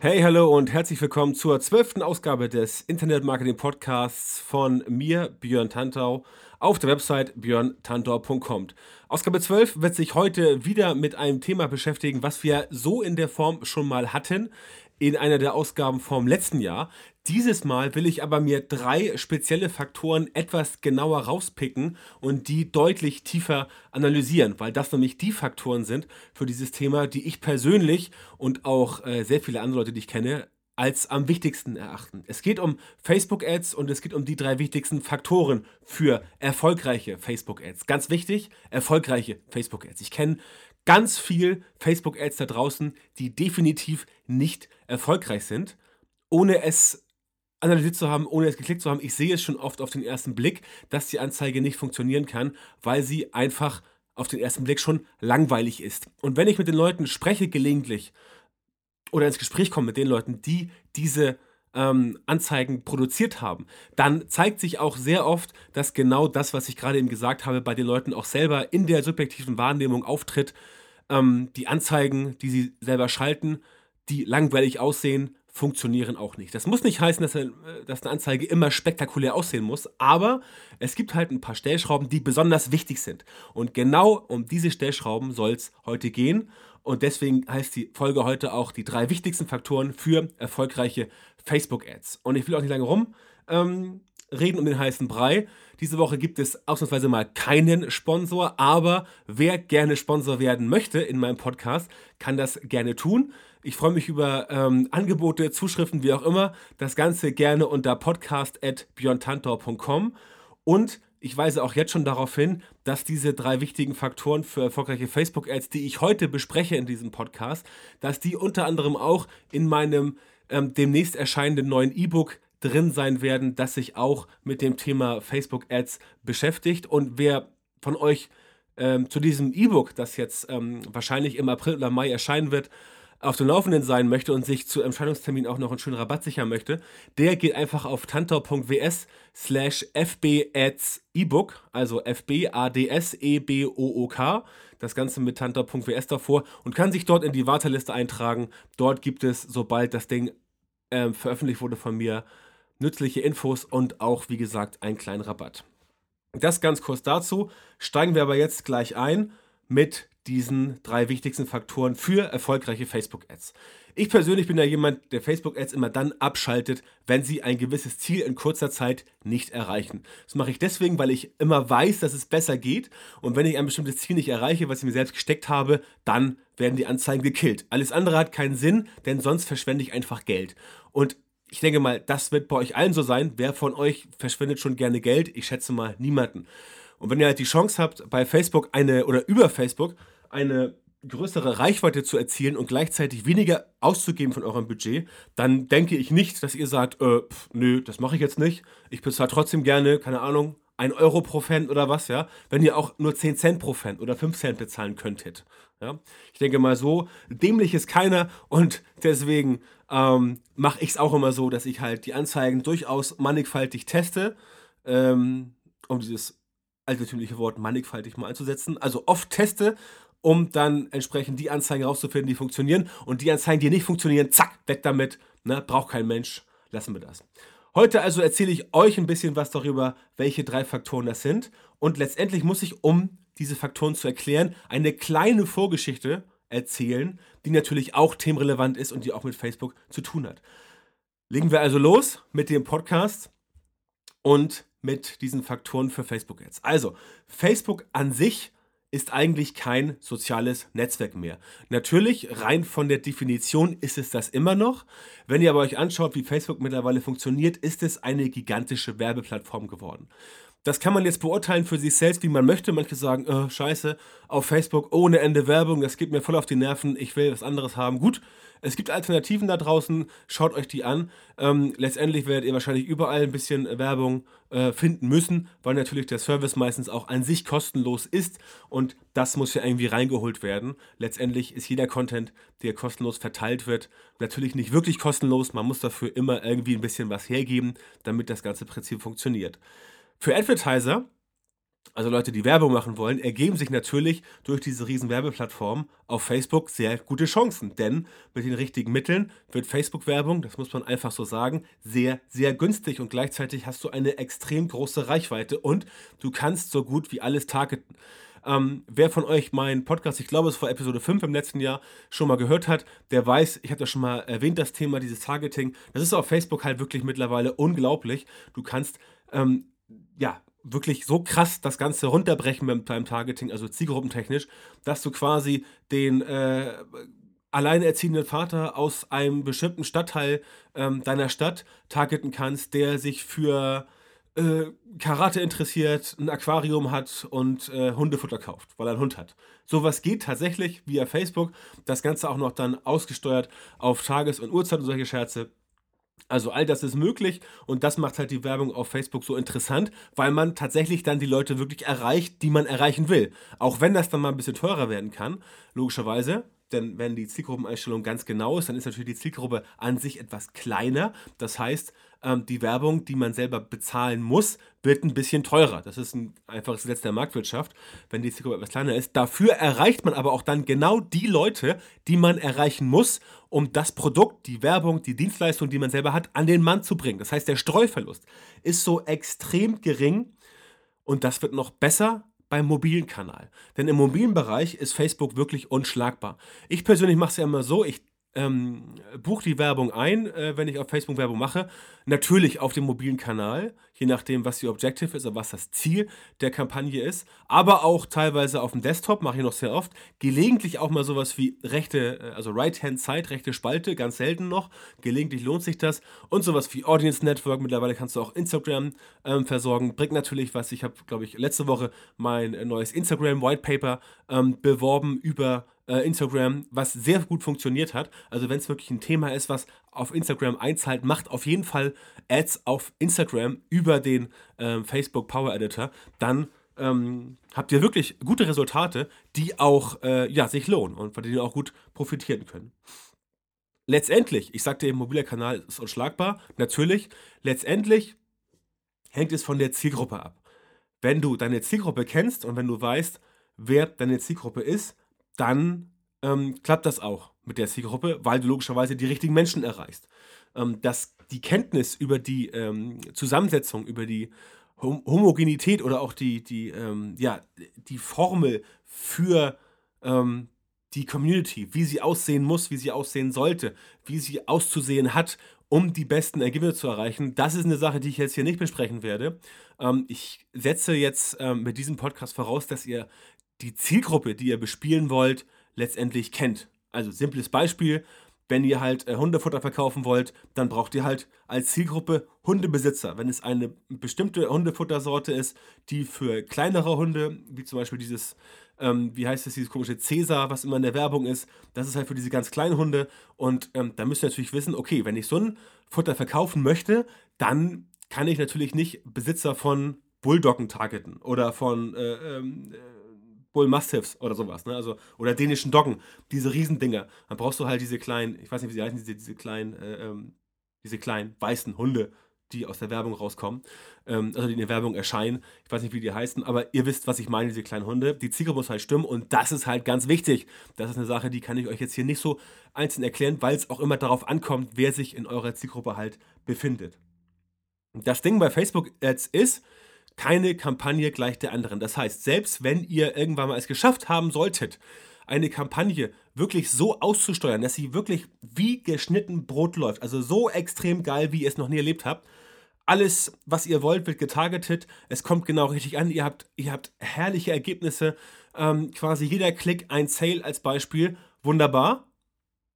Hey, hallo und herzlich willkommen zur zwölften Ausgabe des Internet Marketing Podcasts von mir, Björn Tantau, auf der Website björntantau.com. Ausgabe 12 wird sich heute wieder mit einem Thema beschäftigen, was wir so in der Form schon mal hatten in einer der Ausgaben vom letzten Jahr. Dieses Mal will ich aber mir drei spezielle Faktoren etwas genauer rauspicken und die deutlich tiefer analysieren, weil das nämlich die Faktoren sind für dieses Thema, die ich persönlich und auch äh, sehr viele andere Leute, die ich kenne, als am wichtigsten erachten. Es geht um Facebook-Ads und es geht um die drei wichtigsten Faktoren für erfolgreiche Facebook-Ads. Ganz wichtig, erfolgreiche Facebook-Ads. Ich kenne ganz viel Facebook-Ads da draußen, die definitiv nicht erfolgreich sind, ohne es analysiert zu haben, ohne es geklickt zu haben. Ich sehe es schon oft auf den ersten Blick, dass die Anzeige nicht funktionieren kann, weil sie einfach auf den ersten Blick schon langweilig ist. Und wenn ich mit den Leuten spreche gelegentlich oder ins Gespräch komme mit den Leuten, die diese ähm, Anzeigen produziert haben, dann zeigt sich auch sehr oft, dass genau das, was ich gerade eben gesagt habe, bei den Leuten auch selber in der subjektiven Wahrnehmung auftritt, ähm, die Anzeigen, die sie selber schalten, die langweilig aussehen, funktionieren auch nicht. Das muss nicht heißen, dass, äh, dass, eine Anzeige immer spektakulär aussehen muss, aber es gibt halt ein paar Stellschrauben, die besonders wichtig sind. Und genau um diese Stellschrauben soll es heute gehen. Und deswegen heißt die Folge heute auch die drei wichtigsten Faktoren für erfolgreiche Facebook-Ads. Und ich will auch nicht lange rum ähm, reden um den heißen Brei. Diese Woche gibt es ausnahmsweise mal keinen Sponsor, aber wer gerne Sponsor werden möchte in meinem Podcast, kann das gerne tun. Ich freue mich über ähm, Angebote, Zuschriften, wie auch immer. Das Ganze gerne unter podcast.björntantor.com. Und ich weise auch jetzt schon darauf hin, dass diese drei wichtigen Faktoren für erfolgreiche Facebook-Ads, die ich heute bespreche in diesem Podcast, dass die unter anderem auch in meinem ähm, demnächst erscheinenden neuen E-Book drin sein werden, das sich auch mit dem Thema Facebook Ads beschäftigt. Und wer von euch ähm, zu diesem E-Book, das jetzt ähm, wahrscheinlich im April oder Mai erscheinen wird, auf dem Laufenden sein möchte und sich zu Entscheidungstermin auch noch einen schönen Rabatt sichern möchte, der geht einfach auf tantor.ws slash fbads ebook, also F-B-A-D-S-E-B-O-O-K, das Ganze mit tantor.ws davor und kann sich dort in die Warteliste eintragen. Dort gibt es, sobald das Ding äh, veröffentlicht wurde von mir, nützliche Infos und auch, wie gesagt, einen kleinen Rabatt. Das ganz kurz dazu. Steigen wir aber jetzt gleich ein mit diesen drei wichtigsten Faktoren für erfolgreiche Facebook-Ads. Ich persönlich bin ja jemand, der Facebook-Ads immer dann abschaltet, wenn sie ein gewisses Ziel in kurzer Zeit nicht erreichen. Das mache ich deswegen, weil ich immer weiß, dass es besser geht und wenn ich ein bestimmtes Ziel nicht erreiche, was ich mir selbst gesteckt habe, dann werden die Anzeigen gekillt. Alles andere hat keinen Sinn, denn sonst verschwende ich einfach Geld. Und ich denke mal, das wird bei euch allen so sein. Wer von euch verschwendet schon gerne Geld? Ich schätze mal niemanden. Und wenn ihr halt die Chance habt, bei Facebook eine oder über Facebook eine größere Reichweite zu erzielen und gleichzeitig weniger auszugeben von eurem Budget, dann denke ich nicht, dass ihr sagt, äh, pf, nö, das mache ich jetzt nicht. Ich bezahle trotzdem gerne, keine Ahnung, 1 Euro pro Fan oder was, ja, wenn ihr auch nur 10 Cent pro Fan oder 5 Cent bezahlen könntet. Ja? Ich denke mal so, dämlich ist keiner und deswegen ähm, mache ich es auch immer so, dass ich halt die Anzeigen durchaus mannigfaltig teste, ähm, um dieses altertümliche Wort mannigfaltig mal einzusetzen. Also oft teste, um dann entsprechend die Anzeigen rauszufinden, die funktionieren und die Anzeigen, die nicht funktionieren, zack, weg damit. Ne? Braucht kein Mensch, lassen wir das. Heute also erzähle ich euch ein bisschen was darüber, welche drei Faktoren das sind. Und letztendlich muss ich, um diese Faktoren zu erklären, eine kleine Vorgeschichte erzählen, die natürlich auch themenrelevant ist und die auch mit Facebook zu tun hat. Legen wir also los mit dem Podcast und mit diesen Faktoren für Facebook Ads. Also, Facebook an sich ist eigentlich kein soziales Netzwerk mehr. Natürlich, rein von der Definition ist es das immer noch. Wenn ihr aber euch anschaut, wie Facebook mittlerweile funktioniert, ist es eine gigantische Werbeplattform geworden. Das kann man jetzt beurteilen für sich selbst, wie man möchte. Manche sagen, oh, scheiße, auf Facebook ohne Ende Werbung, das geht mir voll auf die Nerven, ich will was anderes haben. Gut, Es gibt Alternativen da draußen, schaut euch die an. Ähm, letztendlich werdet ihr wahrscheinlich überall ein bisschen Werbung äh, finden müssen, weil natürlich der Service meistens auch an sich kostenlos ist und das muss ja irgendwie reingeholt werden. Letztendlich ist jeder Content, der kostenlos verteilt wird, natürlich nicht wirklich kostenlos. Man muss dafür immer irgendwie ein bisschen was hergeben, damit das ganze Prinzip funktioniert. Für Advertiser also Leute, die Werbung machen wollen, ergeben sich natürlich durch diese riesen Werbeplattformen auf Facebook sehr gute Chancen. Denn mit den richtigen Mitteln wird Facebook-Werbung, das muss man einfach so sagen, sehr, sehr günstig und gleichzeitig hast du eine extrem große Reichweite und du kannst so gut wie alles targeten. Ähm, wer von euch meinen Podcast, ich glaube es war Episode 5 im letzten Jahr, schon mal gehört hat, der weiß, ich habe das schon mal erwähnt, das Thema, dieses Targeting. Das ist auf Facebook halt wirklich mittlerweile unglaublich. Du kannst ähm, ja, wirklich so krass das Ganze runterbrechen mit deinem Targeting, also zielgruppentechnisch, dass du quasi den äh, alleinerziehenden Vater aus einem bestimmten Stadtteil ähm, deiner Stadt targeten kannst, der sich für äh, Karate interessiert, ein Aquarium hat und äh, Hundefutter kauft, weil er einen Hund hat. Sowas geht tatsächlich via Facebook. Das Ganze auch noch dann ausgesteuert auf Tages- und Uhrzeit und solche Scherze. Also all das ist möglich und das macht halt die Werbung auf Facebook so interessant, weil man tatsächlich dann die Leute wirklich erreicht, die man erreichen will. Auch wenn das dann mal ein bisschen teurer werden kann, logischerweise. Denn wenn die Zielgruppeneinstellung ganz genau ist, dann ist natürlich die Zielgruppe an sich etwas kleiner. Das heißt, ähm, die Werbung, die man selber bezahlen muss, wird ein bisschen teurer. Das ist ein einfaches Gesetz der Marktwirtschaft, wenn die Zielgruppe etwas kleiner ist. Dafür erreicht man aber auch dann genau die Leute, die man erreichen muss, um das Produkt, die Werbung, die Dienstleistung, die man selber hat, an den Mann zu bringen. Das heißt, der Streuverlust ist so extrem gering und das wird noch besser beim mobilen Kanal. Denn im mobilen Bereich ist Facebook wirklich unschlagbar. Ich persönlich mache es ja immer so, ich ähm, buche die Werbung ein, äh, wenn ich auf Facebook Werbung mache. Natürlich auf dem mobilen Kanal, je nachdem, was die Objective ist und was das Ziel der Kampagne ist. Aber auch teilweise auf dem Desktop, mache ich noch sehr oft. Gelegentlich auch mal sowas wie rechte, äh, also Right-Hand-Side, rechte Spalte, ganz selten noch. Gelegentlich lohnt sich das. Und sowas wie Audience Network. Mittlerweile kannst du auch Instagram ähm, versorgen. Bringt natürlich was. Ich habe, glaube ich, letzte Woche mein äh, neues Instagram White Paper ähm, beworben über äh, Instagram, was sehr gut funktioniert hat. Also wenn es wirklich ein Thema ist, was auf Instagram einzahlt, macht auf jeden Fall Ads auf Instagram über den ähm, Facebook Power Editor. Dann ähm, habt ihr wirklich gute Resultate, die auch äh, ja, sich lohnen und von denen ihr auch gut profitieren können. Letztendlich, ich sagte eben, mobiler Kanal ist unschlagbar. Natürlich, letztendlich hängt es von der Zielgruppe ab. Wenn du deine Zielgruppe kennst und wenn du weißt, wer deine Zielgruppe ist, dann ähm, klappt das auch mit der Zielgruppe, weil du logischerweise die richtigen Menschen erreichst. Ähm, dass die Kenntnis über die ähm, Zusammensetzung, über die Hom Homogenität oder auch die, die, ähm, ja, die Formel für ähm, die Community, wie sie aussehen muss, wie sie aussehen sollte, wie sie auszusehen hat, um die besten Ergebnisse zu erreichen. Das ist eine Sache, die ich jetzt hier nicht besprechen werde. Ähm, ich setze jetzt mit diesem Podcast voraus, dass ihr die Zielgruppe, die ihr bespielen wollt, letztendlich kennt. Also simples Beispiel, wenn ihr halt äh, Hundefutter verkaufen wollt, dann braucht ihr halt als Zielgruppe Hundebesitzer. Wenn es eine bestimmte Hundefuttersorte ist, die für kleinere Hunde, wie zum Beispiel dieses, ähm, wie heißt es, dieses komische Cäsar, was immer in der Werbung ist, das ist halt für diese ganz kleinen Hunde. Und ähm, da müsst ihr natürlich wissen, okay, wenn ich so ein Futter verkaufen möchte, dann kann ich natürlich nicht Besitzer von Bulldoggen targeten oder von äh, ähm, äh, Bull Mastiffs oder sowas, ne? Also, oder dänischen Doggen, diese Riesendinger. Dann brauchst du halt diese kleinen, ich weiß nicht, wie sie heißen, diese, diese kleinen, äh, ähm, diese kleinen weißen Hunde, die aus der Werbung rauskommen, ähm, also die in der Werbung erscheinen. Ich weiß nicht, wie die heißen, aber ihr wisst, was ich meine, diese kleinen Hunde. Die Zielgruppe muss halt stimmen und das ist halt ganz wichtig. Das ist eine Sache, die kann ich euch jetzt hier nicht so einzeln erklären, weil es auch immer darauf ankommt, wer sich in eurer Zielgruppe halt befindet. Das Ding bei Facebook Ads ist, keine Kampagne gleich der anderen. Das heißt, selbst wenn ihr irgendwann mal es geschafft haben solltet, eine Kampagne wirklich so auszusteuern, dass sie wirklich wie geschnitten Brot läuft, also so extrem geil, wie ihr es noch nie erlebt habt, alles, was ihr wollt, wird getargetet. Es kommt genau richtig an. Ihr habt, ihr habt herrliche Ergebnisse. Ähm, quasi jeder Klick ein Sale als Beispiel. Wunderbar.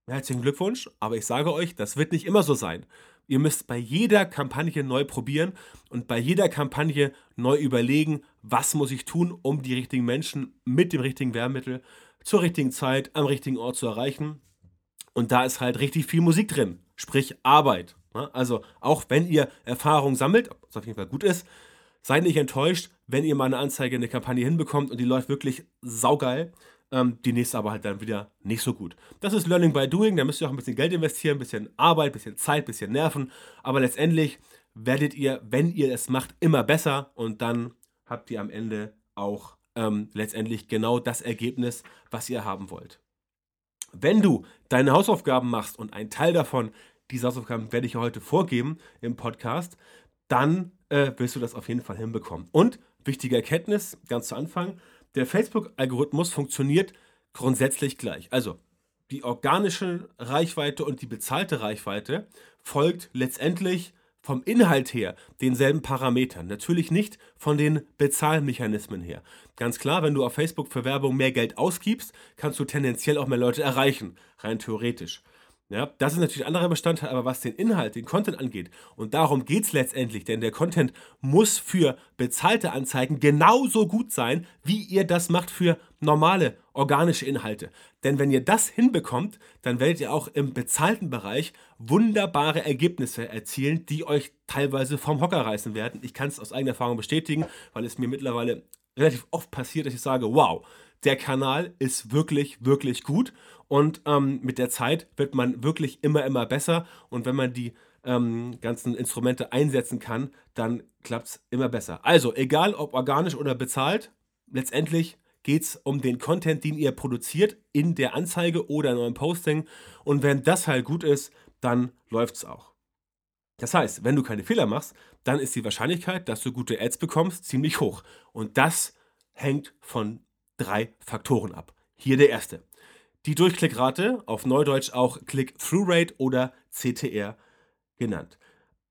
Herzlichen Glückwunsch. Aber ich sage euch, das wird nicht immer so sein. Ihr müsst bei jeder Kampagne neu probieren und bei jeder Kampagne neu überlegen, was muss ich tun, um die richtigen Menschen mit dem richtigen Werbemittel zur richtigen Zeit am richtigen Ort zu erreichen. Und da ist halt richtig viel Musik drin, sprich Arbeit. Ne? Also auch wenn ihr Erfahrung sammelt, was auf jeden Fall gut ist, seid nicht enttäuscht, wenn ihr mal eine Anzeige, eine Kampagne hinbekommt und die läuft wirklich saugeil. Ähm, die nächste aber halt dann wieder nicht so gut. Das ist Learning by Doing, da müsst ihr auch ein bisschen Geld investieren, ein bisschen Arbeit, ein bisschen Zeit, ein bisschen Nerven. Aber letztendlich werdet ihr, wenn ihr es macht, immer besser und dann habt ihr am Ende auch ähm, letztendlich genau das Ergebnis, was ihr haben wollt. Wenn du deine Hausaufgaben machst und ein Teil davon, diese Hausaufgaben werde ich heute vorgeben im Podcast, dann äh, wirst du das auf jeden Fall hinbekommen. Und wichtige Erkenntnis, ganz zu Anfang, der Facebook-Algorithmus funktioniert grundsätzlich gleich. Also die organische Reichweite und die bezahlte Reichweite folgt letztendlich vom Inhalt her denselben Parametern. Natürlich nicht von den Bezahlmechanismen her. Ganz klar, wenn du auf Facebook für Werbung mehr Geld ausgibst, kannst du tendenziell auch mehr Leute erreichen, rein theoretisch. Ja, das ist natürlich ein anderer Bestandteil, aber was den Inhalt, den Content angeht, und darum geht es letztendlich, denn der Content muss für bezahlte Anzeigen genauso gut sein, wie ihr das macht für normale organische Inhalte. Denn wenn ihr das hinbekommt, dann werdet ihr auch im bezahlten Bereich wunderbare Ergebnisse erzielen, die euch teilweise vom Hocker reißen werden. Ich kann es aus eigener Erfahrung bestätigen, weil es mir mittlerweile relativ oft passiert, dass ich sage, wow, der Kanal ist wirklich, wirklich gut und ähm, mit der Zeit wird man wirklich immer, immer besser. Und wenn man die ähm, ganzen Instrumente einsetzen kann, dann klappt es immer besser. Also, egal ob organisch oder bezahlt, letztendlich geht es um den Content, den ihr produziert in der Anzeige oder in eurem Posting. Und wenn das halt gut ist, dann läuft es auch. Das heißt, wenn du keine Fehler machst, dann ist die Wahrscheinlichkeit, dass du gute Ads bekommst, ziemlich hoch. Und das hängt von drei Faktoren ab. Hier der erste die Durchklickrate, auf Neudeutsch auch Click-Through-Rate oder CTR genannt.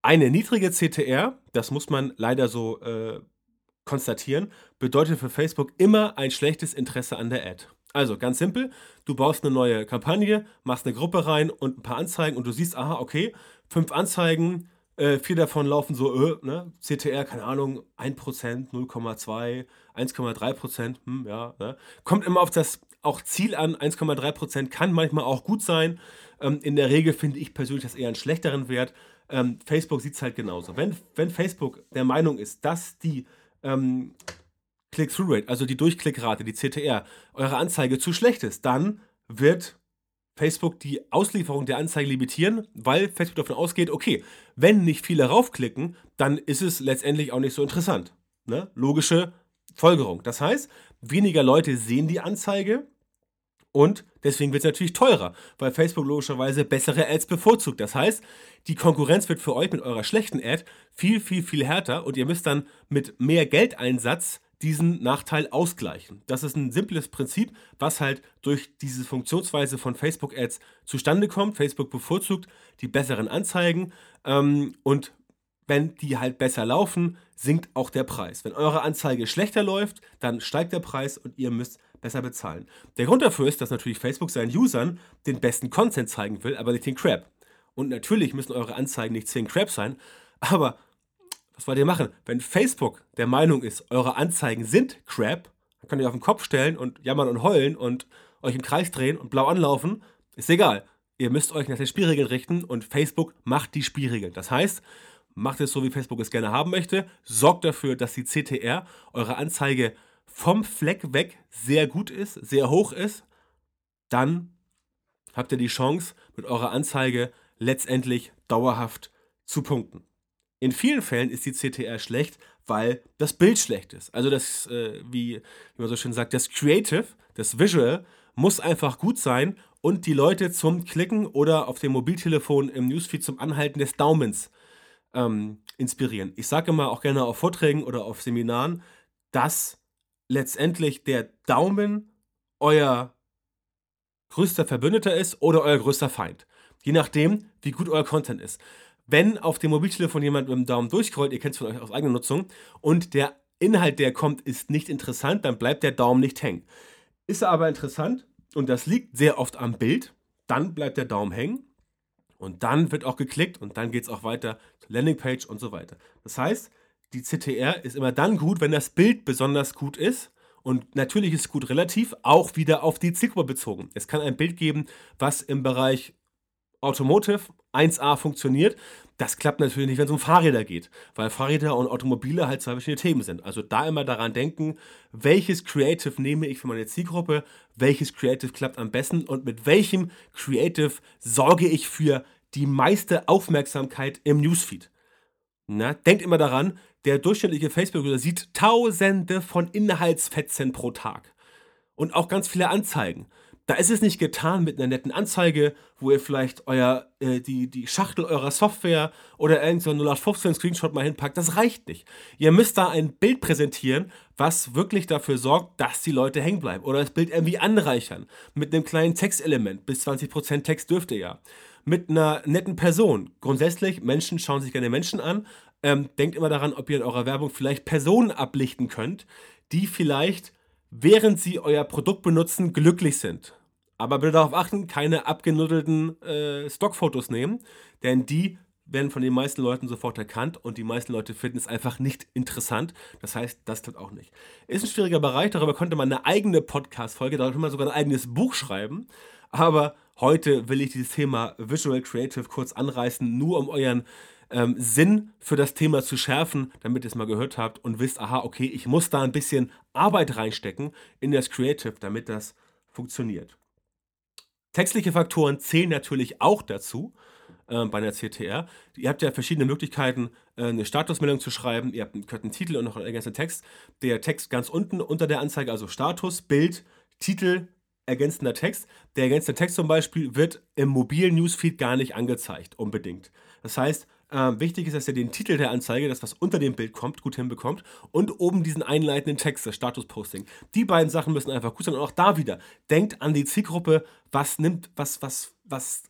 Eine niedrige CTR, das muss man leider so äh, konstatieren, bedeutet für Facebook immer ein schlechtes Interesse an der Ad. Also ganz simpel, du baust eine neue Kampagne, machst eine Gruppe rein und ein paar Anzeigen und du siehst, aha, okay, fünf Anzeigen, äh, vier davon laufen so, äh, ne? CTR, keine Ahnung, 1%, 0,2, 1,3%, hm, ja, ne? Kommt immer auf das auch Ziel an, 1,3% kann manchmal auch gut sein. Ähm, in der Regel finde ich persönlich das eher einen schlechteren Wert. Ähm, Facebook sieht es halt genauso. Wenn, wenn Facebook der Meinung ist, dass die ähm, Click-Through-Rate, also die Durchklickrate, die CTR, eure Anzeige zu schlecht ist, dann wird Facebook die Auslieferung der Anzeige limitieren, weil Facebook davon ausgeht, okay, wenn nicht viele raufklicken, dann ist es letztendlich auch nicht so interessant. Ne? Logische Folgerung. Das heißt, weniger Leute sehen die Anzeige und deswegen wird es natürlich teurer, weil Facebook logischerweise bessere Ads bevorzugt. Das heißt, die Konkurrenz wird für euch mit eurer schlechten Ad viel, viel, viel härter und ihr müsst dann mit mehr Geldeinsatz diesen Nachteil ausgleichen. Das ist ein simples Prinzip, was halt durch diese Funktionsweise von Facebook-Ads zustande kommt. Facebook bevorzugt die besseren Anzeigen ähm, und wenn die halt besser laufen, sinkt auch der Preis. Wenn eure Anzeige schlechter läuft, dann steigt der Preis und ihr müsst besser bezahlen. Der Grund dafür ist, dass natürlich Facebook seinen Usern den besten Content zeigen will, aber nicht den Crap. Und natürlich müssen eure Anzeigen nicht 10 Crap sein, aber was wollt ihr machen? Wenn Facebook der Meinung ist, eure Anzeigen sind Crap, dann könnt ihr auf den Kopf stellen und jammern und heulen und euch im Kreis drehen und blau anlaufen. Ist egal. Ihr müsst euch nach den Spielregeln richten und Facebook macht die Spielregeln. Das heißt, macht es so, wie Facebook es gerne haben möchte, sorgt dafür, dass die CTR, eure Anzeige, vom Fleck weg sehr gut ist, sehr hoch ist, dann habt ihr die Chance, mit eurer Anzeige letztendlich dauerhaft zu punkten. In vielen Fällen ist die CTR schlecht, weil das Bild schlecht ist. Also das, äh, wie, wie man so schön sagt, das Creative, das Visual muss einfach gut sein und die Leute zum Klicken oder auf dem Mobiltelefon im Newsfeed zum Anhalten des Daumens ähm, inspirieren. Ich sage immer auch gerne auf Vorträgen oder auf Seminaren, dass letztendlich der Daumen euer größter Verbündeter ist oder euer größter Feind. Je nachdem, wie gut euer Content ist wenn auf dem Mobiltelefon jemand mit dem Daumen durchscrollt, ihr kennt es von euch aus eigener Nutzung, und der Inhalt, der kommt, ist nicht interessant, dann bleibt der Daumen nicht hängen. Ist er aber interessant, und das liegt sehr oft am Bild, dann bleibt der Daumen hängen und dann wird auch geklickt und dann geht es auch weiter zur Landingpage und so weiter. Das heißt, die CTR ist immer dann gut, wenn das Bild besonders gut ist Und natürlich ist gut relativ, auch wieder auf die Zielgruppe bezogen. Es kann ein Bild geben, was im Bereich Automotive 1A funktioniert. Das klappt natürlich nicht, wenn es um Fahrräder geht, weil Fahrräder und Automobile halt zwei verschiedene Themen sind. Also da immer daran denken, welches Creative nehme ich für meine Zielgruppe, welches Creative klappt am besten und mit welchem Creative sorge ich für die meiste Aufmerksamkeit im Newsfeed. Na, denkt immer daran, der durchschnittliche Facebook-User sieht tausende von Inhaltsfetzen pro Tag. Und auch ganz viele Anzeigen. Da ist es nicht getan mit einer netten Anzeige, wo ihr vielleicht euer, äh, die, die Schachtel eurer Software oder irgendein so 0815 Screenshot mal hinpackt. Das reicht nicht. Ihr müsst da ein Bild präsentieren, was wirklich dafür sorgt, dass die Leute hängen bleiben. Oder das Bild irgendwie anreichern. Mit einem kleinen Textelement. Bis 20% Text dürft ihr ja. Mit einer netten Person. Grundsätzlich, Menschen schauen sich gerne Menschen an. Ähm, denkt immer daran, ob ihr in eurer Werbung vielleicht Personen ablichten könnt, die vielleicht während sie euer Produkt benutzen, glücklich sind. Aber bitte darauf achten, keine abgenuddelten äh, Stockfotos nehmen, denn die werden von den meisten Leuten sofort erkannt und die meisten Leute finden es einfach nicht interessant. Das heißt, das tut auch nicht. Ist ein schwieriger Bereich, darüber könnte man eine eigene Podcast-Folge, darüber könnte man sogar ein eigenes Buch schreiben. Aber heute will ich dieses Thema Visual Creative kurz anreißen, nur um euren ähm, Sinn für das Thema zu schärfen, damit ihr es mal gehört habt und wisst, aha, okay, ich muss da ein bisschen Arbeit reinstecken in das Creative, damit das funktioniert. Textliche Faktoren zählen natürlich auch dazu äh, bei einer CTR. Ihr habt ja verschiedene Möglichkeiten, äh, eine Statusmeldung zu schreiben. Ihr habt einen, einen Titel und noch einen ergänzenden Text. Der Text ganz unten unter der Anzeige, also Status, Bild, Titel, ergänzender Text. Der ergänzende Text zum Beispiel wird im mobilen Newsfeed gar nicht angezeigt, unbedingt. Das heißt, äh, wichtig ist, dass ihr den Titel der Anzeige, das was unter dem Bild kommt, gut hinbekommt und oben diesen einleitenden Text, das Status-Posting. Die beiden Sachen müssen einfach gut sein und auch da wieder, denkt an die Zielgruppe, was nimmt, was, was, was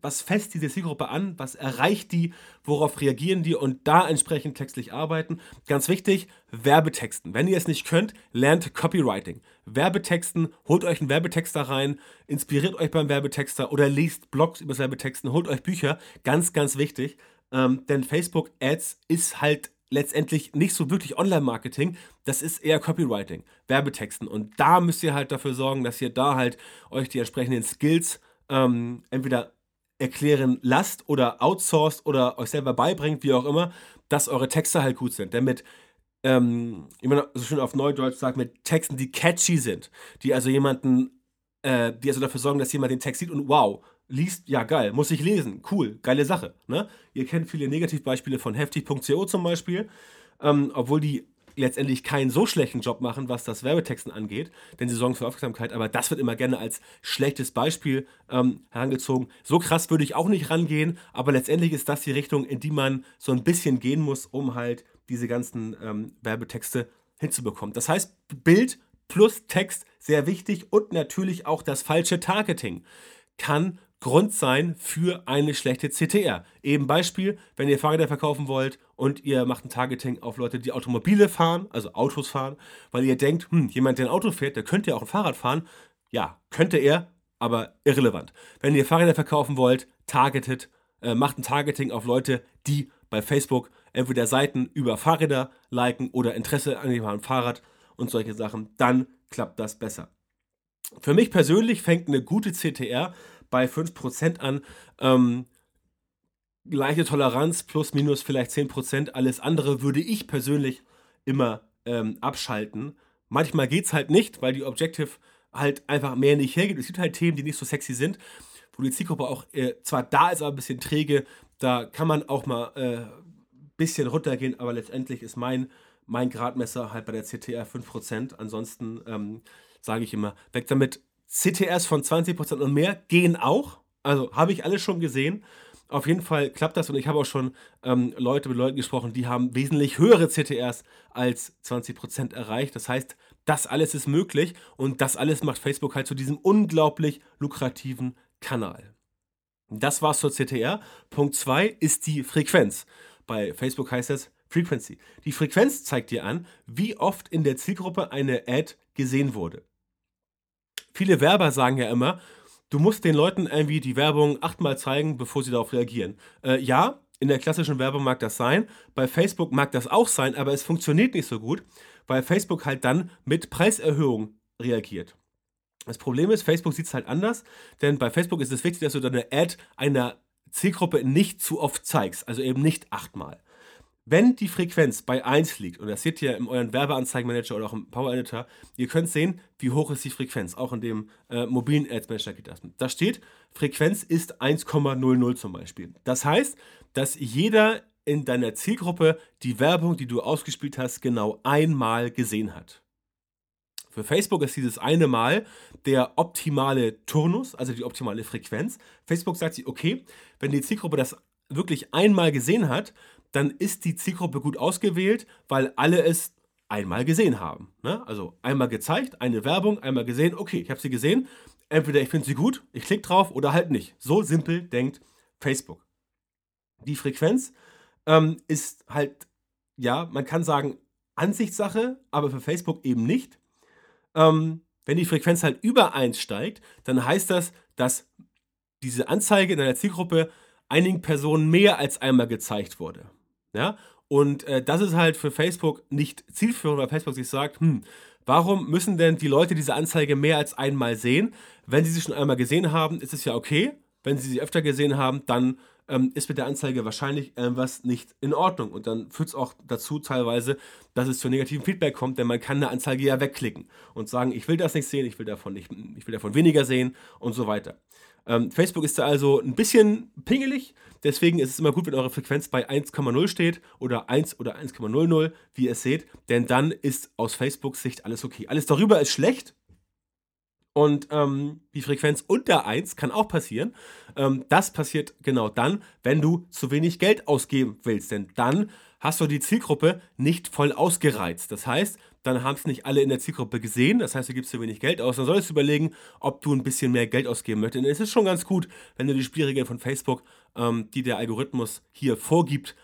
was fest diese Zielgruppe an, was erreicht die, worauf reagieren die und da entsprechend textlich arbeiten. Ganz wichtig, Werbetexten. Wenn ihr es nicht könnt, lernt Copywriting. Werbetexten, holt euch einen Werbetexter rein, inspiriert euch beim Werbetexter oder liest Blogs über Werbetexten, holt euch Bücher. Ganz, ganz wichtig. Ähm, denn Facebook Ads ist halt letztendlich nicht so wirklich Online-Marketing, das ist eher Copywriting, Werbetexten. Und da müsst ihr halt dafür sorgen, dass ihr da halt euch die entsprechenden Skills ähm, entweder erklären lasst oder outsourced oder euch selber beibringt, wie auch immer, dass eure Texte halt gut sind. Denn mit, ähm, wie man so schön auf Neudeutsch sagt, mit Texten, die catchy sind, die also jemanden, äh, die also dafür sorgen, dass jemand den Text sieht und wow, liest, ja geil, muss ich lesen, cool, geile Sache. Ne? Ihr kennt viele Negativbeispiele von heftig.co zum Beispiel, ähm, obwohl die letztendlich keinen so schlechten Job machen, was das Werbetexten angeht, denn sie sorgen für Aufmerksamkeit, aber das wird immer gerne als schlechtes Beispiel ähm, herangezogen. So krass würde ich auch nicht rangehen, aber letztendlich ist das die Richtung, in die man so ein bisschen gehen muss, um halt diese ganzen ähm, Werbetexte hinzubekommen. Das heißt, Bild plus Text sehr wichtig und natürlich auch das falsche Targeting kann Grund sein für eine schlechte CTR. Eben Beispiel, wenn ihr Fahrräder verkaufen wollt und ihr macht ein Targeting auf Leute, die Automobile fahren, also Autos fahren, weil ihr denkt, hm, jemand, der ein Auto fährt, der könnte ja auch ein Fahrrad fahren. Ja, könnte er, aber irrelevant. Wenn ihr Fahrräder verkaufen wollt, targetet, äh, macht ein Targeting auf Leute, die bei Facebook entweder Seiten über Fahrräder liken oder Interesse an dem Fahrrad und solche Sachen, dann klappt das besser. Für mich persönlich fängt eine gute CTR bei 5% an. Ähm, gleiche Toleranz plus minus vielleicht 10%. Alles andere würde ich persönlich immer ähm, abschalten. Manchmal geht es halt nicht, weil die Objective halt einfach mehr nicht hergibt. Es gibt halt Themen, die nicht so sexy sind, wo die Zielgruppe auch äh, zwar da ist, aber ein bisschen träge. Da kann man auch mal ein äh, bisschen runtergehen, aber letztendlich ist mein, mein Gradmesser halt bei der CTR 5%. Ansonsten ähm, sage ich immer, weg damit. CTRs von 20% und mehr gehen auch. Also habe ich alles schon gesehen. Auf jeden Fall klappt das und ich habe auch schon ähm, Leute mit Leuten gesprochen, die haben wesentlich höhere CTRs als 20% erreicht. Das heißt, das alles ist möglich und das alles macht Facebook halt zu diesem unglaublich lukrativen Kanal. Das war's zur CTR. Punkt 2 ist die Frequenz. Bei Facebook heißt das Frequency. Die Frequenz zeigt dir an, wie oft in der Zielgruppe eine Ad gesehen wurde viele Werber sagen ja immer, du musst den Leuten irgendwie die Werbung achtmal zeigen, bevor sie darauf reagieren. Äh, ja, In der klassischen Werbung mag das sein. Bei Facebook mag das auch sein, aber es funktioniert nicht so gut, weil Facebook halt dann mit Preiserhöhungen reagiert. Das Problem ist, Facebook sieht es halt anders, denn bei Facebook ist es wichtig, dass du deine Ad einer Zielgruppe nicht zu oft zeigst, also eben nicht achtmal. Wenn die Frequenz bei 1 liegt, und das seht ihr in euren Werbeanzeigenmanager oder auch im Power Editor, ihr könnt sehen, wie hoch ist die Frequenz. Auch in dem äh, mobilen Ads Manager geht das. Da steht, Frequenz ist 1,00 zum Beispiel. Das heißt, dass jeder in deiner Zielgruppe die Werbung, die du ausgespielt hast, genau einmal gesehen hat. Für Facebook ist dieses eine Mal der optimale Turnus, also die optimale Frequenz. Facebook sagt sich, okay, wenn die Zielgruppe das wirklich einmal gesehen hat, dann ist die Zielgruppe gut ausgewählt, weil alle es einmal gesehen haben. Ne? Also einmal gezeigt, eine Werbung, einmal gesehen, okay, ich habe sie gesehen. Entweder ich finde sie gut, ich klicke drauf oder halt nicht. So simpel denkt Facebook. Die Frequenz ähm, ist halt, ja, man kann sagen, Ansichtssache, aber für Facebook eben nicht. Ähm, wenn die Frequenz halt über 1 steigt, dann heißt das, dass diese Anzeige in einer Zielgruppe einigen Personen mehr als einmal gezeigt wurde. Ja? Und äh, das ist halt für Facebook nicht zielführend, weil Facebook sich sagt, hm, warum müssen denn die Leute diese Anzeige mehr als einmal sehen? Wenn sie sie schon einmal gesehen haben, ist es ja okay. Wenn sie sie öfter gesehen haben, dann ähm, ist mit der Anzeige wahrscheinlich irgendwas nicht in Ordnung. Und dann führt es auch dazu teilweise, dass es zu negativen Feedback kommt, denn man kann eine Anzeige ja wegklicken und sagen, ich will das nicht sehen, ich will davon, nicht, ich will davon weniger sehen und so weiter. Ähm, Facebook ist da also ein bisschen pingelig, deswegen ist es immer gut, wenn eure Frequenz bei 1,0 steht oder 1 oder 1,00, wie ihr es seht, denn dann ist aus Facebook Sicht alles okay. Alles darüber ist schlecht, und ähm, die Frequenz unter 1 kann auch passieren. Ähm, das passiert genau dann, wenn du zu wenig Geld ausgeben willst. Denn dann hast du die Zielgruppe nicht voll ausgereizt. Das heißt, dann haben es nicht alle in der Zielgruppe gesehen. Das heißt, du gibst zu wenig Geld aus. Dann solltest du überlegen, ob du ein bisschen mehr Geld ausgeben möchtest. Denn es ist schon ganz gut, wenn du die Spielregeln von Facebook, ähm, die der Algorithmus hier vorgibt,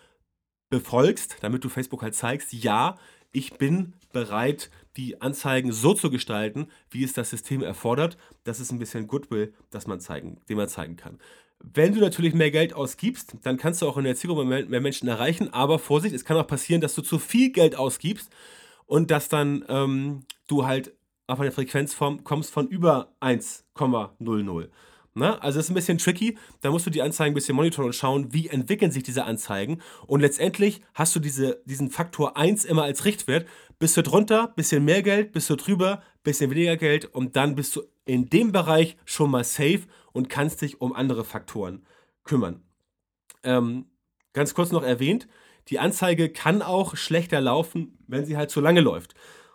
befolgst, damit du Facebook halt zeigst, ja, ich bin bereit, die Anzeigen so zu gestalten, wie es das System erfordert. Das ist ein bisschen Goodwill, das man zeigen, den man zeigen kann. Wenn du natürlich mehr Geld ausgibst, dann kannst du auch in der Zielgruppe mehr Menschen erreichen. Aber Vorsicht, es kann auch passieren, dass du zu viel Geld ausgibst und dass dann ähm, du halt auf eine Frequenz vom, kommst von über 1,00. Ne? Also das ist ein bisschen tricky. Da musst du die Anzeigen ein bisschen monitoren und schauen, wie entwickeln sich diese Anzeigen. Und letztendlich hast du diese, diesen Faktor 1 immer als Richtwert. Bist du drunter, bisschen mehr Geld, bist du drüber, bisschen weniger Geld und dann bist du in dem Bereich schon mal safe und kannst dich um andere Faktoren kümmern. Ähm, ganz kurz noch erwähnt, die Anzeige kann auch schlechter laufen, wenn sie halt zu lange läuft.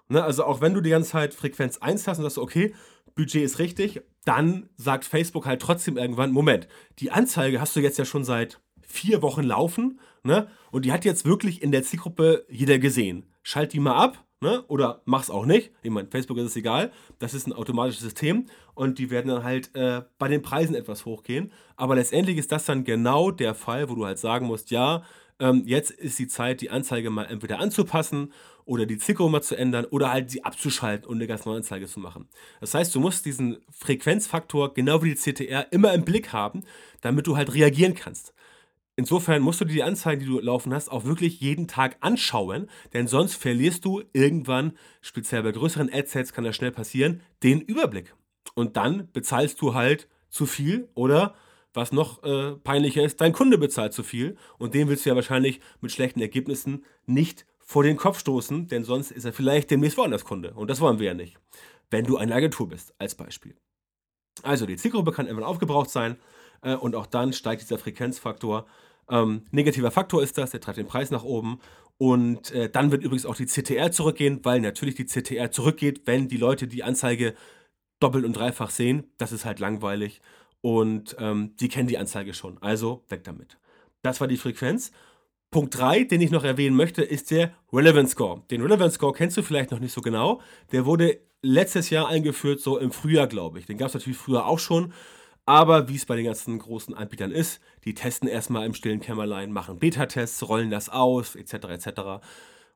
Ne? Also auch wenn du die ganze Zeit Frequenz 1 hast und sagst, okay, Budget ist richtig, dann sagt Facebook halt trotzdem irgendwann, Moment, die Anzeige hast du jetzt ja schon seit vier Wochen laufen, ne? Und die hat jetzt wirklich in der Zielgruppe jeder gesehen. Schalt die mal ab, ne? Oder mach's auch nicht. Ich meine, Facebook ist es egal. Das ist ein automatisches System und die werden dann halt äh, bei den Preisen etwas hochgehen. Aber letztendlich ist das dann genau der Fall, wo du halt sagen musst, ja, ähm, jetzt ist die Zeit, die Anzeige mal entweder anzupassen oder die Zielgruppe mal zu ändern oder halt sie abzuschalten und eine ganz neue Anzeige zu machen. Das heißt, du musst diesen Frequenzfaktor genau wie die CTR immer im Blick haben, damit du halt reagieren kannst. Insofern musst du dir die Anzeigen, die du laufen hast, auch wirklich jeden Tag anschauen, denn sonst verlierst du irgendwann, speziell bei größeren Adsets kann das schnell passieren, den Überblick. Und dann bezahlst du halt zu viel oder was noch äh, peinlicher ist, dein Kunde bezahlt zu viel und den willst du ja wahrscheinlich mit schlechten Ergebnissen nicht vor den Kopf stoßen, denn sonst ist er vielleicht demnächst woanders Kunde. Und das wollen wir ja nicht, wenn du eine Agentur bist, als Beispiel. Also die Zielgruppe kann irgendwann aufgebraucht sein äh, und auch dann steigt dieser Frequenzfaktor. Ähm, negativer Faktor ist das, der treibt den Preis nach oben. Und äh, dann wird übrigens auch die CTR zurückgehen, weil natürlich die CTR zurückgeht, wenn die Leute die Anzeige doppelt und dreifach sehen. Das ist halt langweilig. Und ähm, die kennen die Anzeige schon. Also weg damit. Das war die Frequenz. Punkt 3, den ich noch erwähnen möchte, ist der Relevance Score. Den Relevance Score kennst du vielleicht noch nicht so genau. Der wurde letztes Jahr eingeführt, so im Frühjahr, glaube ich. Den gab es natürlich früher auch schon. Aber wie es bei den ganzen großen Anbietern ist, die testen erstmal im stillen Kämmerlein, machen Beta-Tests, rollen das aus, etc. etc.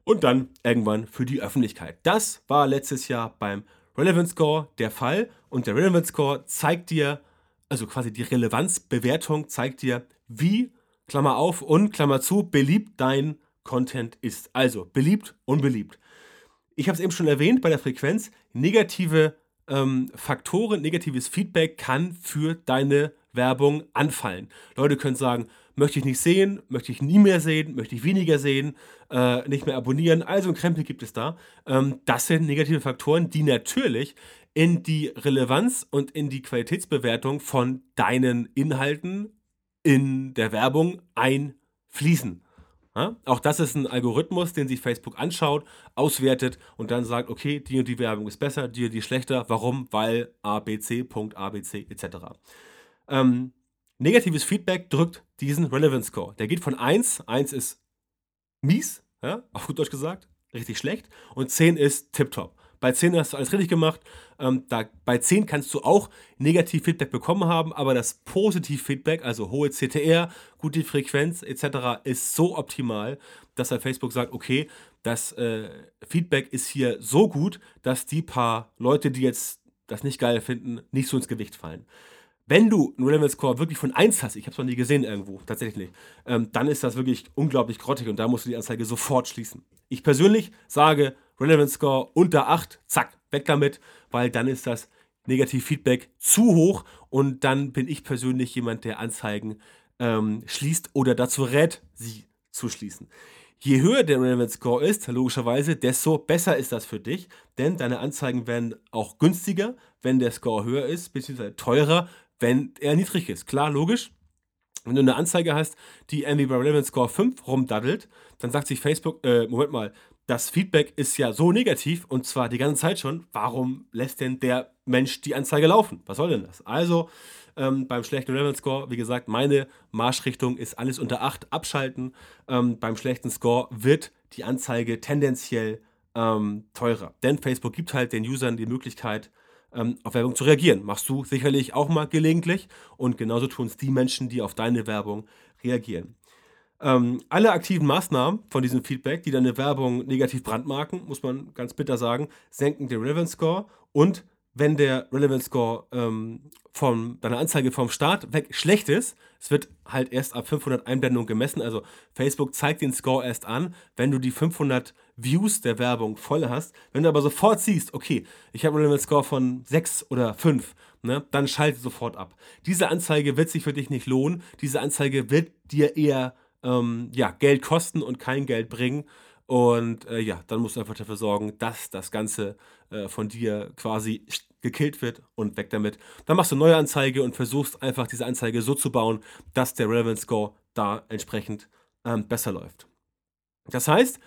Und dann irgendwann für die Öffentlichkeit. Das war letztes Jahr beim Relevance Score der Fall. Und der Relevance Score zeigt dir, also quasi die Relevanzbewertung zeigt dir, wie Klammer auf und Klammer zu, beliebt dein Content ist. Also beliebt, unbeliebt. Ich habe es eben schon erwähnt bei der Frequenz. Negative ähm, Faktoren, negatives Feedback kann für deine Werbung anfallen. Leute können sagen, möchte ich nicht sehen, möchte ich nie mehr sehen, möchte ich weniger sehen, äh, nicht mehr abonnieren. Also ein Krempel gibt es da. Ähm, das sind negative Faktoren, die natürlich in die Relevanz und in die Qualitätsbewertung von deinen Inhalten in der Werbung einfließen. Ja? Auch das ist ein Algorithmus, den sich Facebook anschaut, auswertet und dann sagt, okay, die und die Werbung ist besser, die und die schlechter. Warum? Weil ABC, Punkt, ABC etc. Ähm, negatives Feedback drückt diesen Relevance Score. Der geht von 1, 1 ist mies, ja, auf gut Deutsch gesagt, richtig schlecht, und 10 ist tipptopp. Bei 10 hast du alles richtig gemacht. Ähm, da, bei 10 kannst du auch Negativ-Feedback bekommen haben, aber das Positiv-Feedback, also hohe CTR, gute Frequenz etc., ist so optimal, dass er Facebook sagt, okay, das äh, Feedback ist hier so gut, dass die paar Leute, die jetzt das nicht geil finden, nicht so ins Gewicht fallen. Wenn du einen Relevance Score wirklich von 1 hast, ich habe es noch nie gesehen irgendwo, tatsächlich, ähm, dann ist das wirklich unglaublich grottig und da musst du die Anzeige sofort schließen. Ich persönlich sage, Relevance Score unter 8, zack, weg damit, weil dann ist das Negativ-Feedback zu hoch und dann bin ich persönlich jemand, der Anzeigen ähm, schließt oder dazu rät, sie zu schließen. Je höher der Relevance Score ist, logischerweise, desto besser ist das für dich, denn deine Anzeigen werden auch günstiger, wenn der Score höher ist, beziehungsweise teurer, wenn er niedrig ist. Klar, logisch. Wenn du eine Anzeige hast, die irgendwie bei Relevance Score 5 rumdaddelt, dann sagt sich Facebook, äh, Moment mal, das Feedback ist ja so negativ und zwar die ganze Zeit schon. Warum lässt denn der Mensch die Anzeige laufen? Was soll denn das? Also ähm, beim schlechten Relevance Score, wie gesagt, meine Marschrichtung ist alles unter 8 abschalten. Ähm, beim schlechten Score wird die Anzeige tendenziell ähm, teurer. Denn Facebook gibt halt den Usern die Möglichkeit, ähm, auf Werbung zu reagieren. Machst du sicherlich auch mal gelegentlich und genauso tun es die Menschen, die auf deine Werbung reagieren. Ähm, alle aktiven Maßnahmen von diesem Feedback, die deine Werbung negativ brandmarken, muss man ganz bitter sagen, senken den Relevance Score und wenn der Relevance Score ähm, von deiner Anzeige vom Start weg schlecht ist, es wird halt erst ab 500 Einblendungen gemessen. Also Facebook zeigt den Score erst an, wenn du die 500 Views der Werbung voll hast. Wenn du aber sofort siehst, okay, ich habe einen Score von 6 oder 5, ne, dann schalte sofort ab. Diese Anzeige wird sich für dich nicht lohnen. Diese Anzeige wird dir eher ähm, ja, Geld kosten und kein Geld bringen. Und äh, ja, dann musst du einfach dafür sorgen, dass das Ganze äh, von dir quasi gekillt wird und weg damit. Dann machst du eine neue Anzeige und versuchst einfach diese Anzeige so zu bauen, dass der Relevance Score da entsprechend ähm, besser läuft. Das heißt,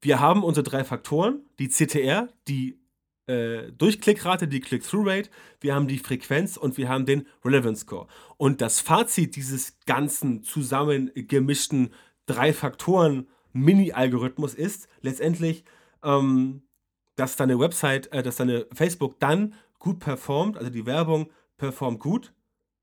wir haben unsere drei Faktoren, die CTR, die äh, Durchklickrate, die Click-Through-Rate, wir haben die Frequenz und wir haben den Relevance Score. Und das Fazit dieses ganzen zusammengemischten drei Faktoren Mini-Algorithmus ist letztendlich, ähm, dass deine Website, äh, dass deine Facebook dann gut performt, also die Werbung performt gut,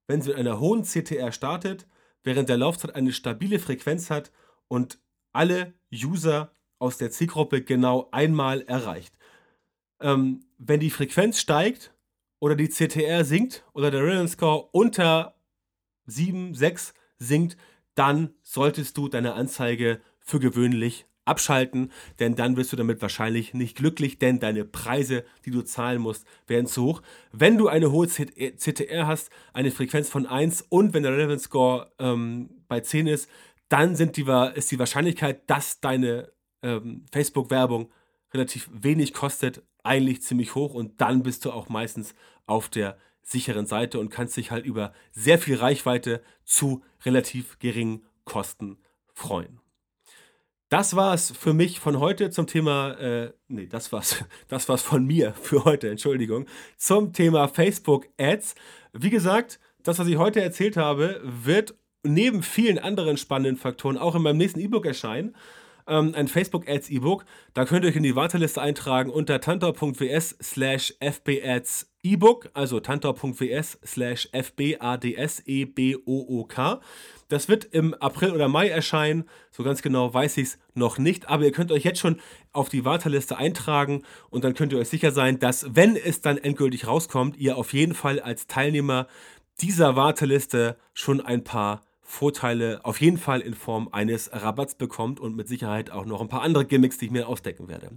wenn sie mit einer hohen CTR startet, während der Laufzeit eine stabile Frequenz hat und alle User aus der Zielgruppe genau einmal erreicht. Ähm, wenn die Frequenz steigt oder die CTR sinkt oder der Relevance Score unter 7, 6 sinkt, dann solltest du deine Anzeige für gewöhnlich abschalten, denn dann wirst du damit wahrscheinlich nicht glücklich, denn deine Preise, die du zahlen musst, werden zu hoch. Wenn du eine hohe CTR hast, eine Frequenz von 1 und wenn der Relevance Score ähm, bei 10 ist, dann sind die, ist die Wahrscheinlichkeit, dass deine ähm, Facebook-Werbung relativ wenig kostet, eigentlich ziemlich hoch und dann bist du auch meistens auf der sicheren Seite und kannst dich halt über sehr viel Reichweite zu relativ geringen Kosten freuen. Das war's für mich von heute zum Thema, äh, nee, das war's, das war's von mir für heute, Entschuldigung, zum Thema Facebook Ads. Wie gesagt, das, was ich heute erzählt habe, wird neben vielen anderen spannenden Faktoren auch in meinem nächsten E-Book erscheinen ähm, ein Facebook Ads E-Book. Da könnt ihr euch in die Warteliste eintragen unter tantor.ws slash fbads E-Book, also tantor.ws slash fbadsebook. Das wird im April oder Mai erscheinen. So ganz genau weiß ich es noch nicht. Aber ihr könnt euch jetzt schon auf die Warteliste eintragen und dann könnt ihr euch sicher sein, dass, wenn es dann endgültig rauskommt, ihr auf jeden Fall als Teilnehmer dieser Warteliste schon ein paar Vorteile auf jeden Fall in Form eines Rabatts bekommt und mit Sicherheit auch noch ein paar andere Gimmicks, die ich mir ausdecken werde.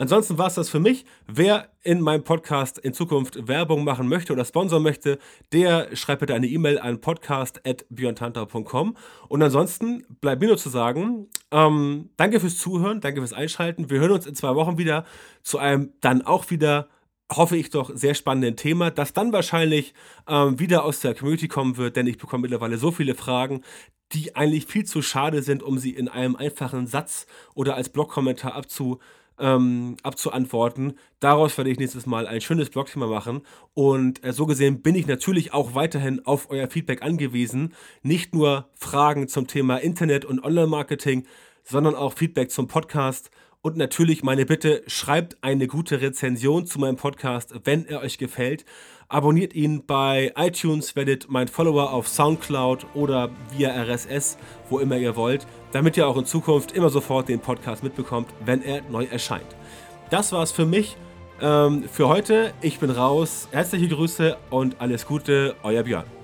Ansonsten war es das für mich. Wer in meinem Podcast in Zukunft Werbung machen möchte oder sponsern möchte, der schreibt bitte eine E-Mail an podcast.björntantau.com. Und ansonsten bleibt mir nur zu sagen, ähm, danke fürs Zuhören, danke fürs Einschalten. Wir hören uns in zwei Wochen wieder zu einem dann auch wieder hoffe ich doch, sehr spannenden Thema, das dann wahrscheinlich ähm, wieder aus der Community kommen wird, denn ich bekomme mittlerweile so viele Fragen, die eigentlich viel zu schade sind, um sie in einem einfachen Satz oder als Blogkommentar abzu, ähm, abzuantworten. Daraus werde ich nächstes Mal ein schönes Blogthema machen. Und äh, so gesehen bin ich natürlich auch weiterhin auf euer Feedback angewiesen. Nicht nur Fragen zum Thema Internet und Online-Marketing, sondern auch Feedback zum Podcast. Und natürlich meine Bitte, schreibt eine gute Rezension zu meinem Podcast, wenn er euch gefällt. Abonniert ihn bei iTunes, werdet mein Follower auf Soundcloud oder via RSS, wo immer ihr wollt, damit ihr auch in Zukunft immer sofort den Podcast mitbekommt, wenn er neu erscheint. Das war's für mich ähm, für heute. Ich bin raus. Herzliche Grüße und alles Gute, euer Björn.